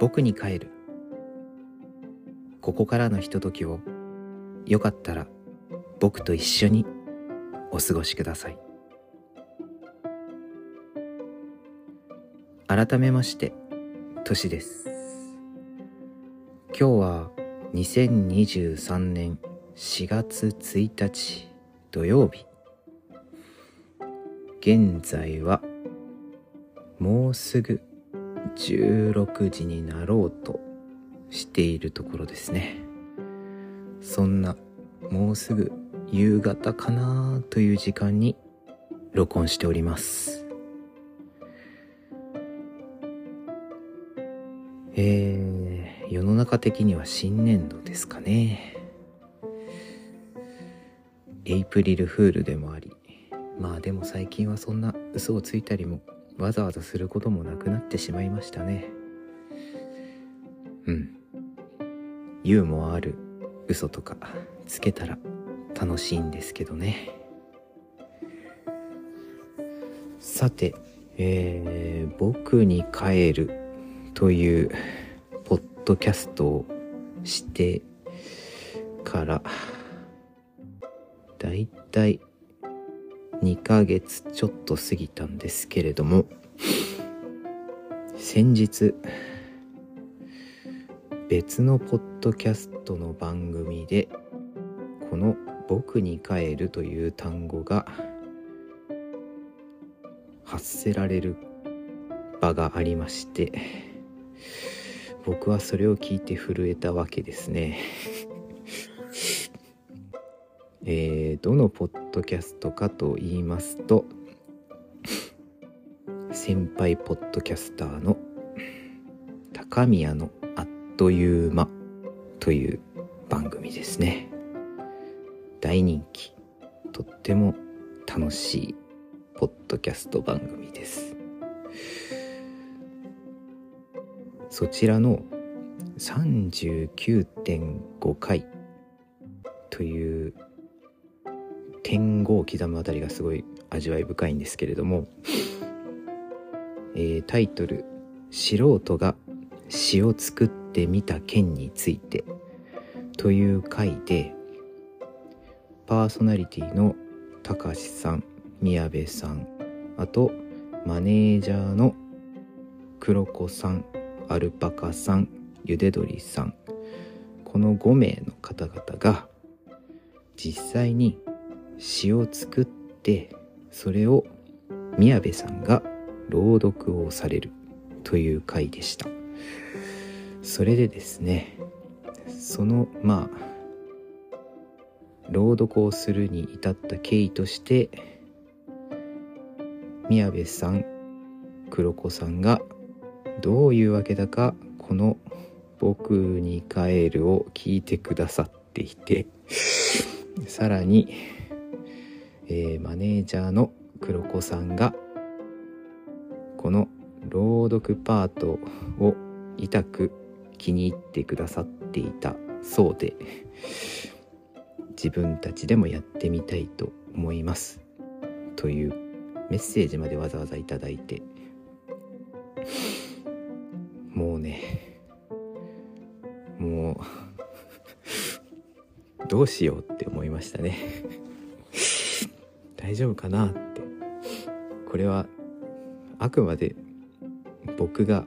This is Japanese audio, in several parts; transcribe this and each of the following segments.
僕に帰る。ここからのひとときをよかったら僕と一緒にお過ごしください。改めましてとしです。今日は2023年4月1日土曜日。現在はもうすぐ16時になろうとしているところですね。そんなもうすぐ夕方かなという時間に録音しております。えー、世の中的には新年度ですかね。エイプリルフールでもありまあでも最近はそんな嘘をついたりもわざわざすることもなくなってしまいましたね。うん。ユーモアある嘘とかつけたら楽しいんですけどね。さてえー、僕に帰るというポッドキャストをしてからだいたい2ヶ月ちょっと過ぎたんですけれども先日別のポッドキャストの番組でこの「僕に帰る」という単語が発せられる場がありまして僕はそれを聞いて震えたわけですね。えー、どのポッドキャストかと言いますと先輩ポッドキャスターの高宮のあっという間という番組ですね。大人気とっても楽しいポッドキャスト番組です。そちらの39.5回という点5を刻むあたりがすごい味わい深いんですけれども、えー、タイトル「素人が詩を作ってみた件について」という回でパーソナリティのたかしさん宮部さんあとマネージャーの黒子さんアルパカさんゆで鳥さんこの5名の方々が実際に詩を作ってそれを宮部さんが朗読をされるという回でした。それでですねそのまあ朗読をするに至った経緯として宮部さん黒子さんがどういうわけだかこの「僕に帰る」を聞いてくださっていてさらにえー、マネージャーの黒子さんがこの朗読パートを痛く気に入ってくださっていたそうで自分たちでもやってみたいと思います。というメッセージまでわざわざいただいて。もうねもうどうしようって思いましたね。大丈夫かなって。これはあくまで僕が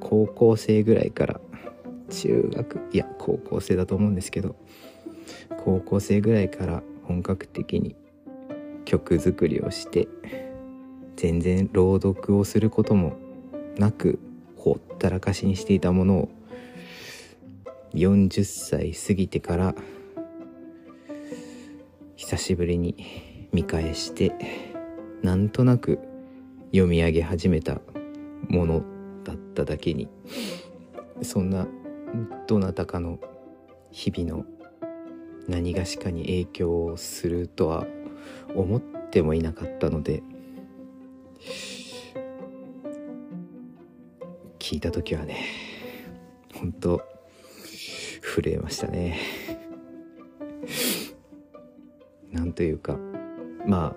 高校生ぐらいから中学いや高校生だと思うんですけど高校生ぐらいから本格的に曲作りをして全然朗読をすることもなくほったらかしにしていたものを40歳過ぎてから久しぶりに見返してなんとなく読み上げ始めたものだっただけにそんなどなたかの日々の何がしかに影響をするとは思ってもいなかったので聞いた時はね本当震えましたね。なんというかまあ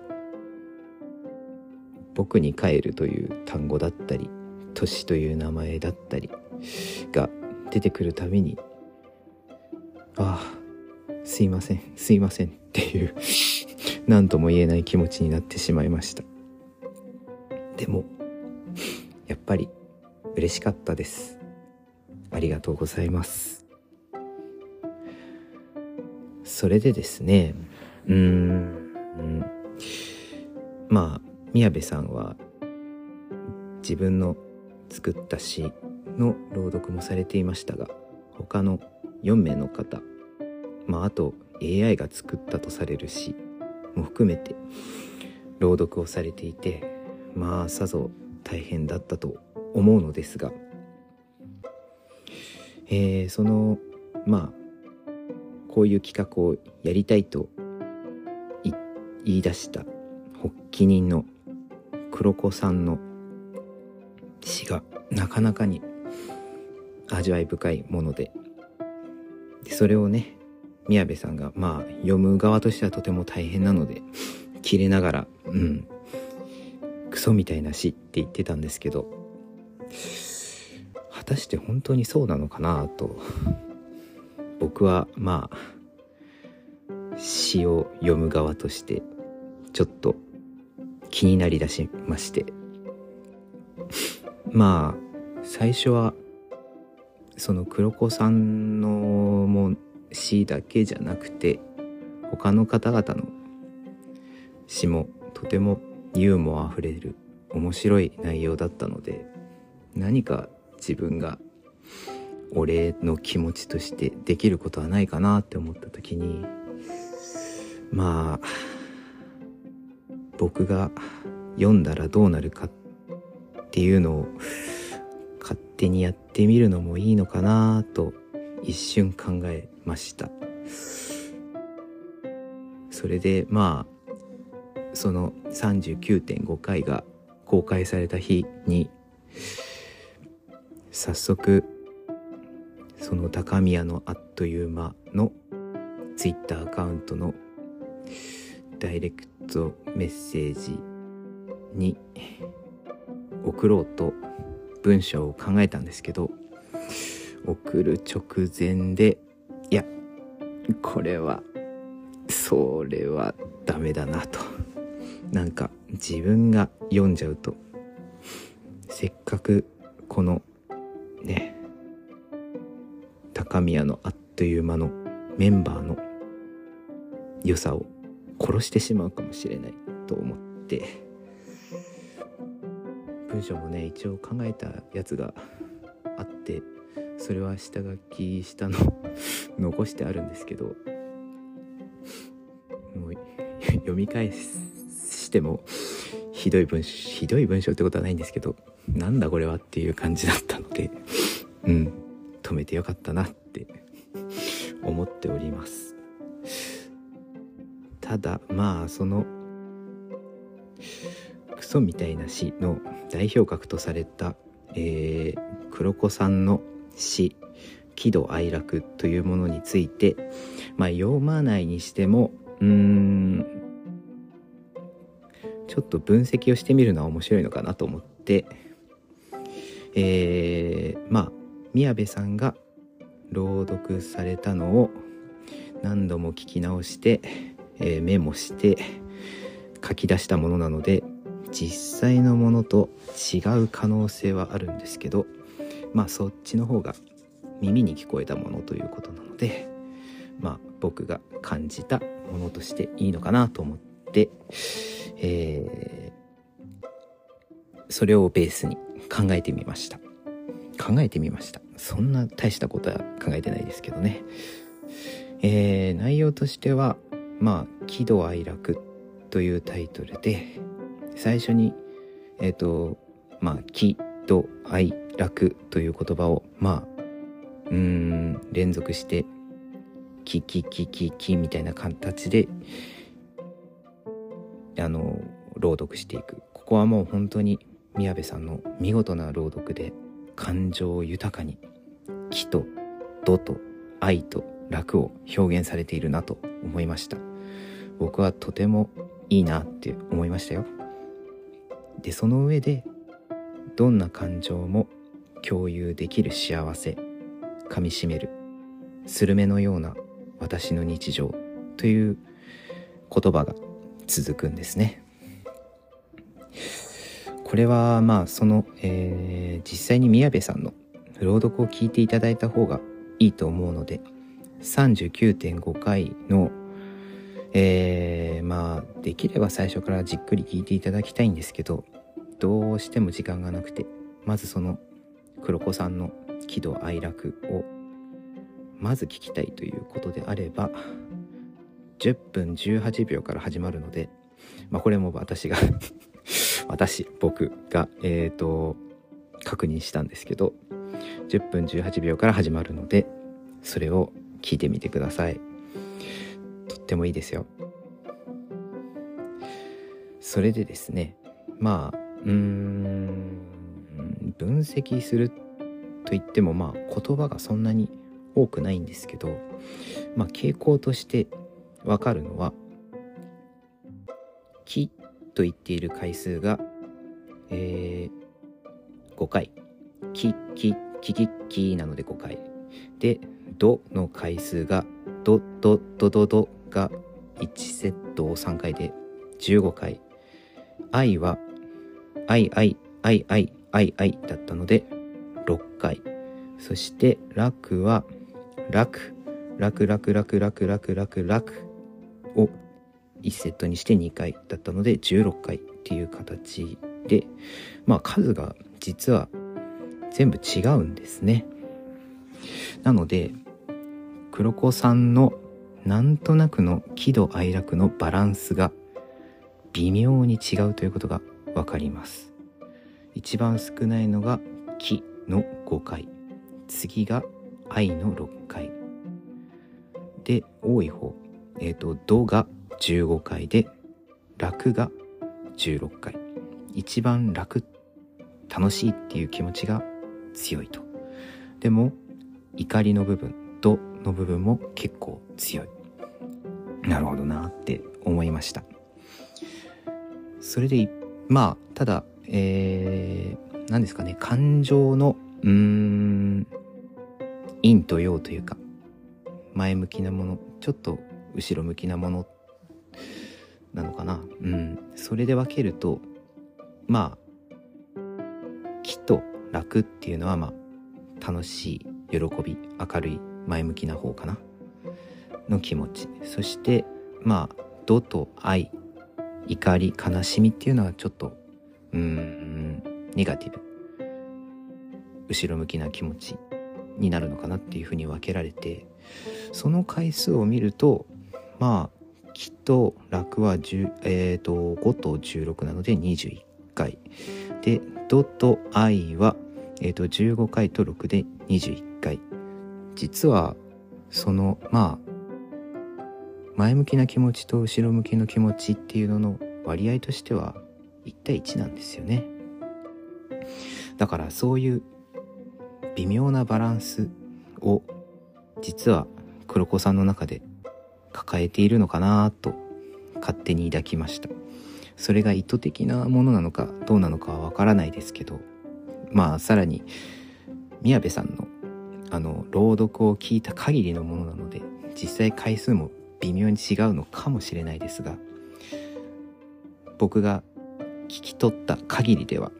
僕に帰るという単語だったり年という名前だったりが出てくるたびにああすいませんすいませんっていう何とも言えない気持ちになってしまいました。でもやっぱり嬉しかったです。ありがとうございます。それでですねうーん。まあ宮部さんは自分の作った詩の朗読もされていましたが他の4名の方まああと AI が作ったとされる詩も含めて朗読をされていてまあさぞ大変だったと思うのですが、えー、そのまあこういう企画をやりたいと言い出した発起人の黒子さんの詩がなかなかに味わい深いもので。でそれをね宮部さんがまあ読む側としてはとても大変なので切れながらうんクソみたいな詩って言ってたんですけど果たして本当にそうなのかなと僕はまあ詩を読む側としてちょっと気になりだしまして。まあ最初はその黒子さんのも詩だけじゃなくて他の方々の詩もとてもユーモアあふれる面白い内容だったので何か自分がお礼の気持ちとしてできることはないかなって思った時にまあ僕が読んだらどうなるかっていうのを勝手にやってみるのもいいのかなと一瞬考えました。それでまあその39.5回が公開された日に早速その高宮のあっという間のツイッターアカウントのダイレクトメッセージに送ろうと文章を考えたんですけど送る直前でいやこれはそれはダメだなと。なんか自分が読んじゃうとせっかくこのね高宮のあっという間のメンバーの良さを殺してしまうかもしれないと思って。文章もね一応考えたやつがあってそれは下書きしたの 残してあるんですけどもう読み返してもひどい文章ひどい文章ってことはないんですけどなんだこれはっていう感じだったのでうん止めてよかったなって思っております。ただまあそのクソみたいな詩の代表格とされた、えー、黒子さんの詩喜怒哀楽というものについて、まあ、読まないにしてもうーんちょっと分析をしてみるのは面白いのかなと思ってえー、まあ宮部さんが朗読されたのを何度も聞き直してえー、メモして書き出したものなので実際のものと違う可能性はあるんですけどまあそっちの方が耳に聞こえたものということなのでまあ僕が感じたものとしていいのかなと思って、えー、それをベースに考えてみました。考えてみました。そんな大したことは考えてないですけどね。えー、内容としてはまあ「喜怒哀楽」というタイトルで最初にえっ、ー、とまあ「喜怒哀楽」という言葉をまあうん連続して「キキキキキ」みたいな形であの朗読していく。ここはもう本当に宮部さんの見事な朗読で感情を豊かに「喜」と「怒」と「愛」と「楽」を表現されているなと思いました。僕はとてもいいなって思いましたよ。でその上でどんな感情も共有できる幸せ噛みしめるスルメのような私の日常という言葉が続くんですね。これはまあその、えー、実際に宮部さんの朗読を聞いていただいた方がいいと思うので39.5回のえー、まあできれば最初からじっくり聞いていただきたいんですけどどうしても時間がなくてまずその黒子さんの喜怒哀楽をまず聞きたいということであれば10分18秒から始まるので、まあ、これも私が 私僕がえっ、ー、と確認したんですけど10分18秒から始まるのでそれを聞いてみてください。ってもいいですよ。それでですねまあうーん分析すると言ってもまあ言葉がそんなに多くないんですけどまあ傾向としてわかるのは「き」と言っている回数が、えー、5回「き」「き」「き」「き」「き」なので5回。で「ど」の回数が「ど」「ど」「ど」「ど」「ど」が1セットを3回で15回。愛は、愛愛愛愛愛愛だったので6回。そして、楽は、楽、楽楽楽楽楽楽楽を1セットにして2回だったので16回っていう形で、まあ数が実は全部違うんですね。なので、黒子さんのなんとなくの喜怒哀楽のバランスが微妙に違うということが分かります。一番少ないのが「喜」の5回。次が「愛」の6回。で多い方。えっ、ー、と「ド」が15回で「楽」が16回。一番楽楽しいっていう気持ちが強いと。でも怒りの部分「ド」の部分も結構強い。なるほどなって思いました。それでまあただえー、何ですかね感情のうーん陰と陽というか前向きなものちょっと後ろ向きなものなのかな。うん。それで分けるとまあ喜と楽っていうのはまあ楽しい喜び明るい前向きな方かな。の気持ち。そしてまあ「怒」と「愛」怒り悲しみっていうのはちょっとうんネガティブ後ろ向きな気持ちになるのかなっていうふうに分けられてその回数を見るとまあきっと楽は10、えーと、5と16なので21回。で「ド」と「愛は」えーと、15回と6で21回。実はそのまあ前向きな気持ちと後ろ向きの気持ちっていうのの割合としては1対1なんですよね。だからそういう微妙なバランスを実は黒子さんの中で抱えているのかなと勝手に抱きました。それが意図的なものなのかどうなのかはわからないですけどまあさらに宮部さんのあの朗読を聞いた限りのものなので実際回数も微妙に違うのかもしれないですが僕が聞き取った限りでは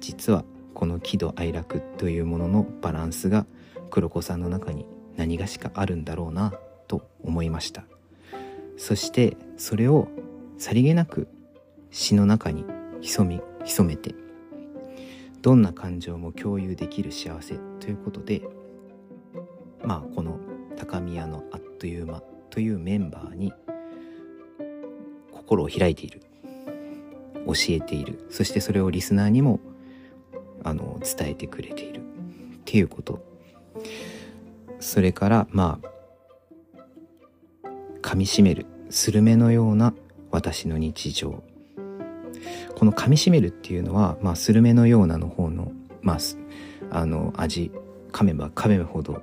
実はこの喜怒哀楽というもののバランスが黒子さんの中に何がしかあるんだろうなと思いました。そしてそれをさりげなく詩の中に潜み潜めてどんな感情も共有できる幸せということでまあこの高宮のあっという間というメンバーに心を開いている。教えている。そしてそれをリスナーにもあの伝えてくれている。っていうこと。それからまあ噛みしめる。スルメのような私の日常。この噛みしめるっていうのは、まあ、スルメのようなの方の、まあ、あの味。噛めば噛めばほど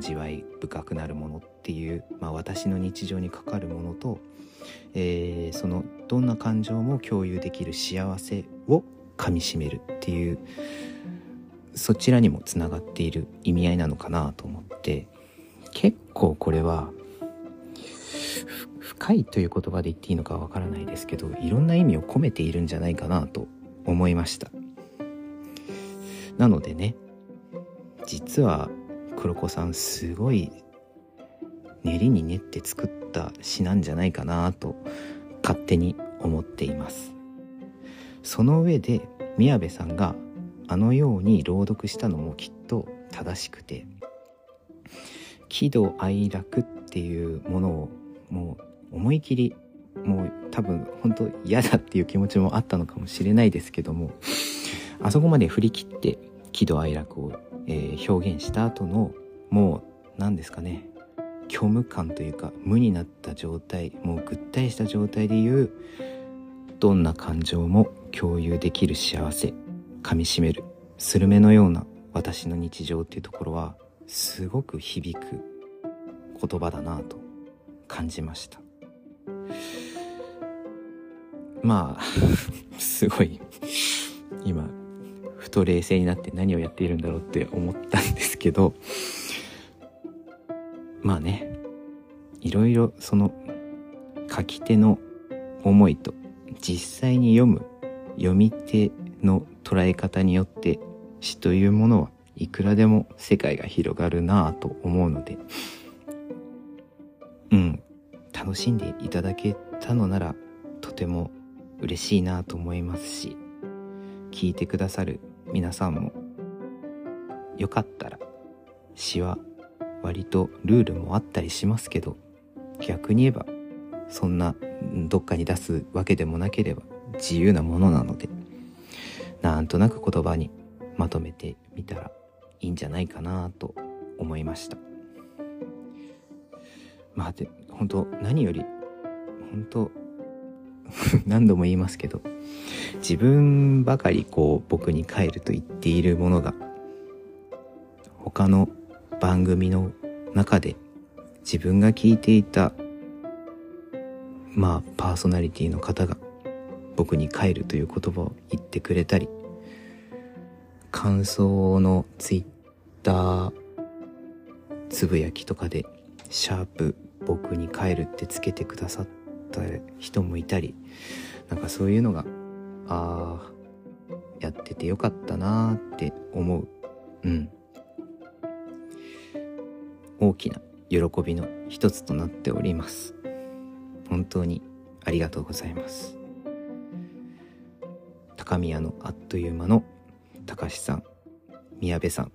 味わい深くなるものっていう、まあ、私の日常にかかるものと、えー、そのどんな感情も共有できる幸せを噛みしめるっていうそちらにもつながっている意味合いなのかなと思って結構これは深いという言葉で言っていいのかわからないですけどいろんな意味を込めているんじゃないかなと思いました。なのでね実は黒子さんすごい練りに練って作った詩なんじゃないかなと勝手に思っています。その上で宮部さんがあのように朗読したのもきっと正しくて喜怒哀楽っていうものをもう思い切りもう多分本当嫌だっていう気持ちもあったのかもしれないですけどもあそこまで振り切って喜怒哀楽を、えー、表現した後のもう何ですかね。虚無感というか無になった状態もうぐったりした状態で言うどんな感情も共有できる幸せ噛みしめるスルメのような私の日常っていうところはすごく響く言葉だなと感じました。まあ すごい今ふと冷静になって何をやっているんだろうって思ったんですけどまあねいろいろその書き手の思いと実際に読む読み手の捉え方によって詩というものはいくらでも世界が広がるなぁと思うのでうん楽しんでいただけたのならとても嬉しいなぁと思いますし聞いてくださる皆さんもよかったら詩は割とルールもあったりしますけど逆に言えばそんなどっかに出すわけでもなければ自由なものなのでなんとなく言葉にまとめてみたらいいんじゃないかなと思いました。まあで本当何より本当 何度も言いますけど自分ばかりこう僕に帰ると言っているものが他の番組の中で自分が聞いていたまあパーソナリティの方が僕に帰るという言葉を言ってくれたり感想のツイッターつぶやきとかで「シャープ僕に帰る」ってつけてくださった人もいたりなんかそういうのがあやっててよかったなーって思う。うん。大きな喜びの一つとなっております。本当にありがとうございます。高宮のあっという間の高橋さん宮部さん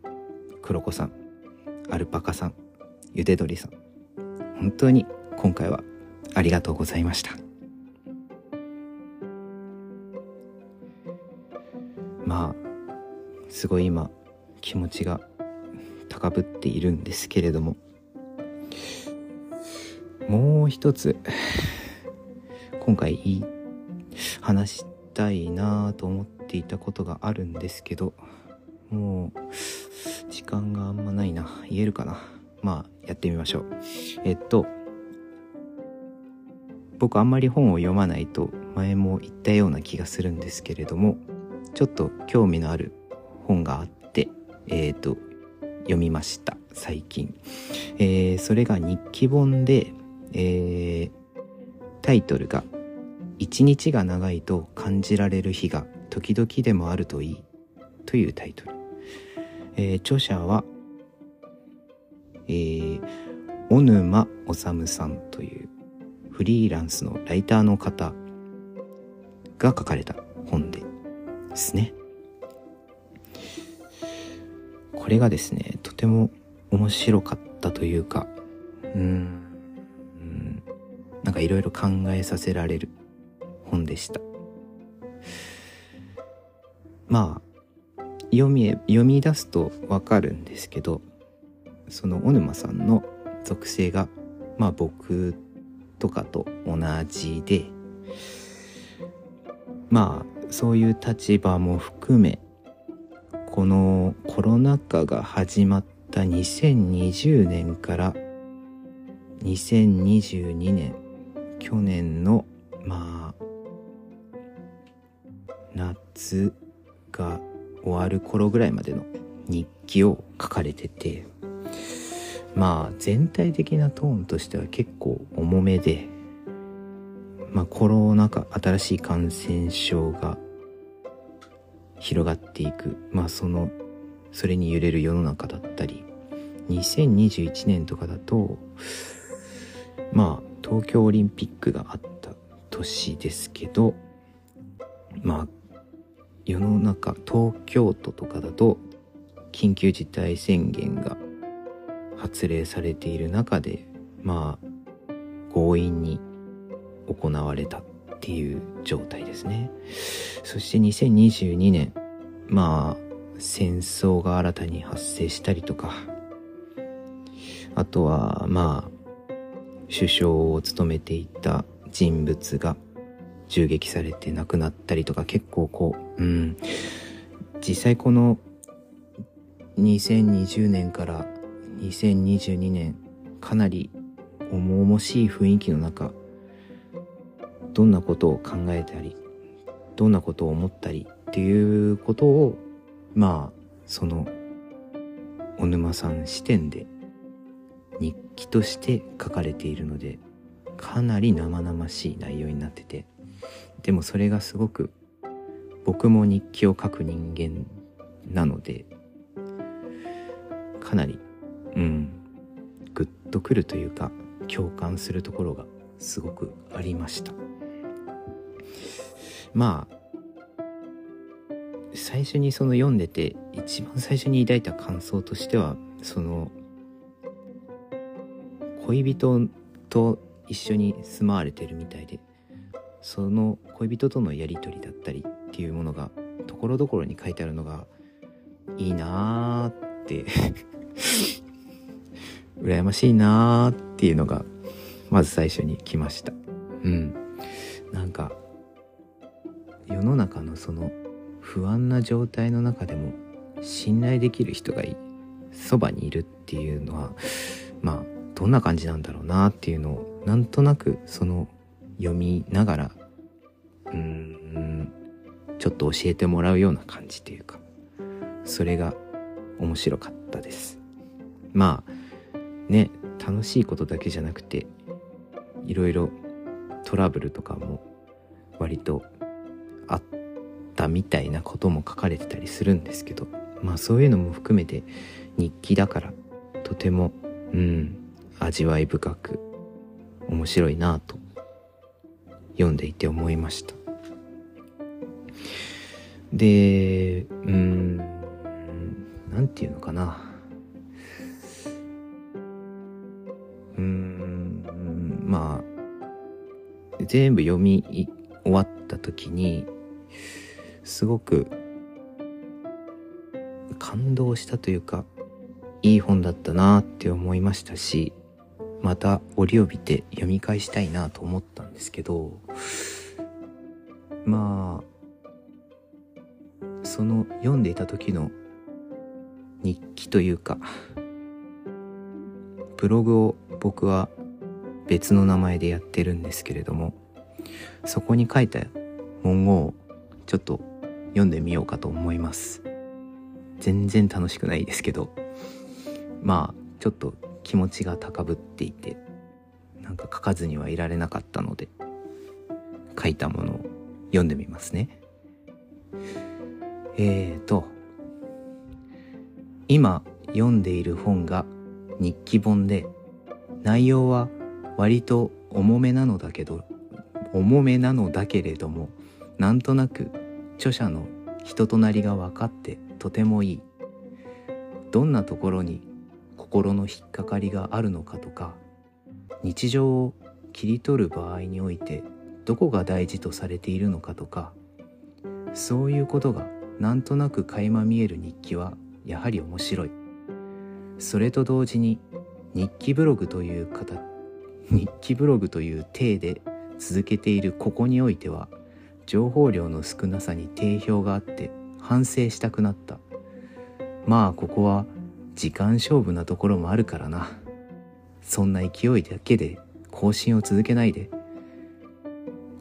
黒子さんアルパカさんゆで鳥さん。本当に今回はありがとうございました。まあすごい今気持ちが高ぶっているんですけれどももう一つ今回話したいなと思っていたことがあるんですけどもう時間があんまないな。言えるかな。まあやってみましょう。えっと僕あんまり本を読まないと前も言ったような気がするんですけれどもちょっと興味のある本があってえっ、ー、と読みました最近、えー、それが日記本で、えー、タイトルが「一日が長いと感じられる日が時々でもあるといい」というタイトル、えー、著者は、えー、小沼治さんというフリーランスのライターの方が書かれた本ですね。これがですね、とても面白かったというか、うん、なんかいろいろ考えさせられる本でした。まあ、読み、読み出すとわかるんですけど、その小沼さんの属性が、まあ僕とかと同じでまあそういう立場も含めこのコロナ禍が始まった2020年から2022年去年のまあ夏が終わる頃ぐらいまでの日記を書かれててまあ全体的なトーンとしては結構重めでまあコロナ禍新しい感染症が広がっていく。まあそのそれに揺れる世の中だったり2021年とかだとまあ東京オリンピックがあった年ですけどまあ世の中東京都とかだと緊急事態宣言が発令されている中でまあ強引に行われたっていう状態ですね。そして2022年まあ戦争が新たに発生したりとかあとはまあ首相を務めていた人物が銃撃されて亡くなったりとか結構こううん。実際この2020年から2022年かなり重々しい雰囲気の中どんなことを考えたりどんなことを思ったりっていうことをまあその小沼さん視点で日記として書かれているのでかなり生々しい内容になっててでもそれがすごく僕も日記を書く人間なのでかなりうん。グッとくるというか共感するところがすごくありました。まあ最初にその読んでて一番最初に抱いた感想としてはその恋人と一緒に住まわれてるみたいでその恋人とのやり取りだったりっていうものがところどころに書いてあるのがいいなーって羨ましいなーっていうのがまず最初に来ました。うん。なんか世の中のその不安な状態の中でも信頼できる人がいそばにいるっていうのはまあどんな感じなんだろうなっていうのをなんとなくその読みながらうーんちょっと教えてもらうような感じというかそれが面白かったです。まあね楽しいことだけじゃなくていろいろトラブルとかも割とあったみたいなことも書かれてたりするんですけどまあそういうのも含めて日記だからとてもうん味わい深く面白いなと読んでいて思いました。でうんなんていうのかな。まあ全部読み終わった時にすごく感動したというかいい本だったなって思いましたしまた折を見て読み返したいなと思ったんですけどまあその読んでいた時の日記というかブログを僕は別の名前でやってるんですけれどもそこに書いた文言をちょっと読んでみようかと思います。全然楽しくないですけどまあちょっと気持ちが高ぶっていてなんか書かずにはいられなかったので書いたものを読んでみますね。えーと今読んでいる本が日記本で内容は割と重めなのだけど重めなのだけれどもなんとなく著者の人となりが分かってとてもいい。どんなところに心の引っかかりがあるのかとか日常を切り取る場合においてどこが大事とされているのかとかそういうことがなんとなく垣間見える日記はやはり面白い。それと同時に日記ブログという形日記ブログという体で続けているここにおいては情報量の少なさに定評があって反省したくなった。まあここは時間勝負なところもあるからな。そんな勢いだけで更新を続けないで。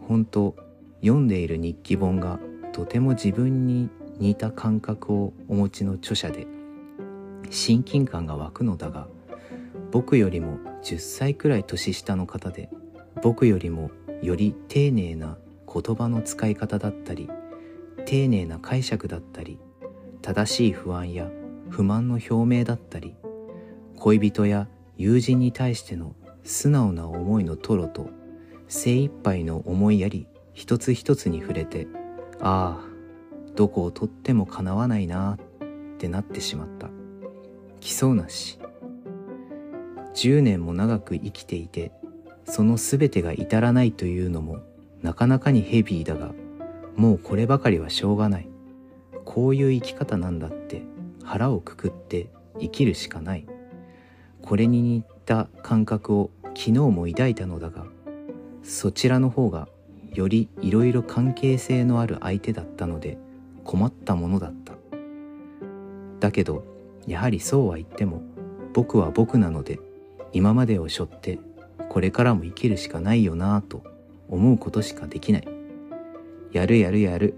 本当読んでいる日記本がとても自分に似た感覚をお持ちの著者で親近感が湧くのだが僕よりも10歳くらい年下の方で僕よりもより丁寧な言葉の使い方だったり丁寧な解釈だったり正しい不安や不満の表明だったり恋人や友人に対しての素直な思いの吐露と精一杯の思いやり一つ一つに触れてああどこをとってもかなわないなってなってしまった。来そうなし。10年も長く生きていてその全てが至らないというのもなかなかにヘビーだがもうこればかりはしょうがない。こういう生き方なんだって腹をくくって生きるしかない。これに似た感覚を昨日も抱いたのだがそちらの方がよりいろいろ関係性のある相手だったので困ったものだった。だけどやはりそうは言っても僕は僕なので今までを背負ってこれからも生きるしかないよなぁと思うことしかできない。やるやるやる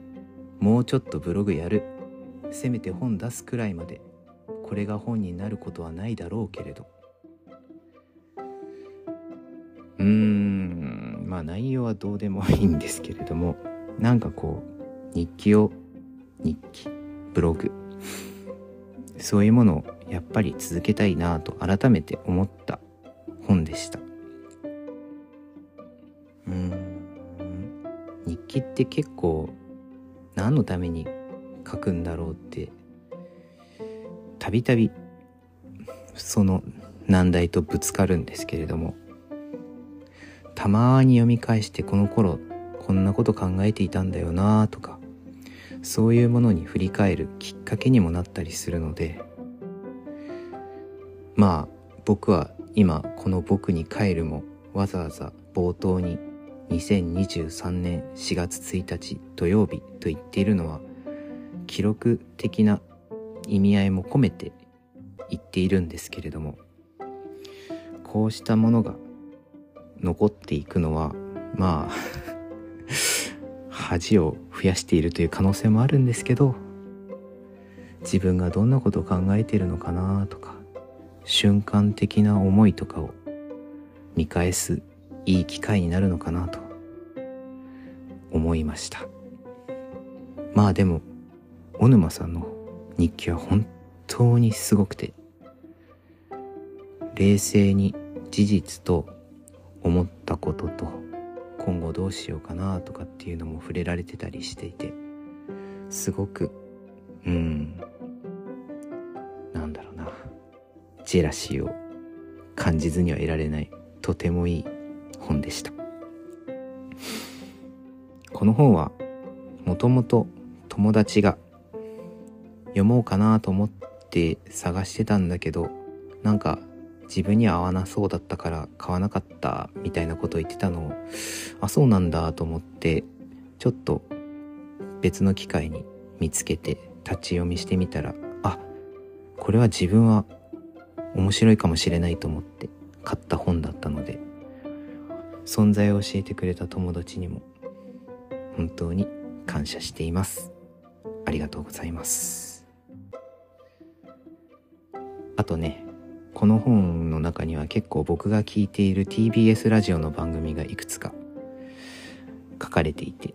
もうちょっとブログやるせめて本出すくらいまでこれが本になることはないだろうけれど。うーんまあ内容はどうでもいいんですけれどもなんかこう日記を日記ブログそういうものをやっぱり続けたいなぁと改めて思った本でした。うん。日記って結構何のために書くんだろうってたびたびその難題とぶつかるんですけれどもたまに読み返してこの頃こんなこと考えていたんだよなとかそういうものに振り返るきっかけにもなったりするのでまあ僕は今この「僕に帰る」もわざわざ冒頭に2023年4月1日土曜日と言っているのは記録的な意味合いも込めて言っているんですけれどもこうしたものが残っていくのはまあ 恥を増やしているという可能性もあるんですけど自分がどんなことを考えているのかなとか瞬間的な思いとかを見返すいい機会になるのかなと思いました。まあでも小沼さんの日記は本当にすごくて冷静に事実と思ったことと今後どうしようかなとかっていうのも触れられてたりしていてすごくうんジェラシーを感じずには得られないとてもいい本でした。この本はもともと友達が読もうかなと思って探してたんだけどなんか自分には合わなそうだったから買わなかったみたいなことを言ってたのをあそうなんだと思ってちょっと別の機会に見つけて立ち読みしてみたらあこれは自分は面白いかもしれないと思って買った本だったので存在を教えてくれた友達にも本当に感謝しています。ありがとうございます。あとねこの本の中には結構僕が聞いている TBS ラジオの番組がいくつか書かれていて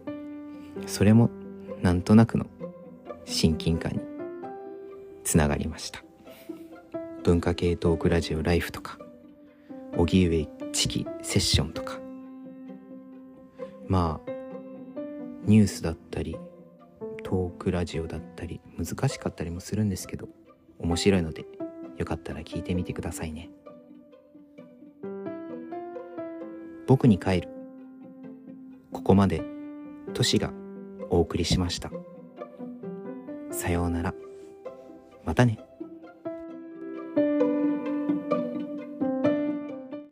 それもなんとなくの親近感につながりました。文化系トークラジオライフとか荻上チキセッションとか。まあニュースだったりトークラジオだったり難しかったりもするんですけど面白いのでよかったら聞いてみてくださいね。僕に帰る。ここまでトシがお送りしました。さようなら。またね。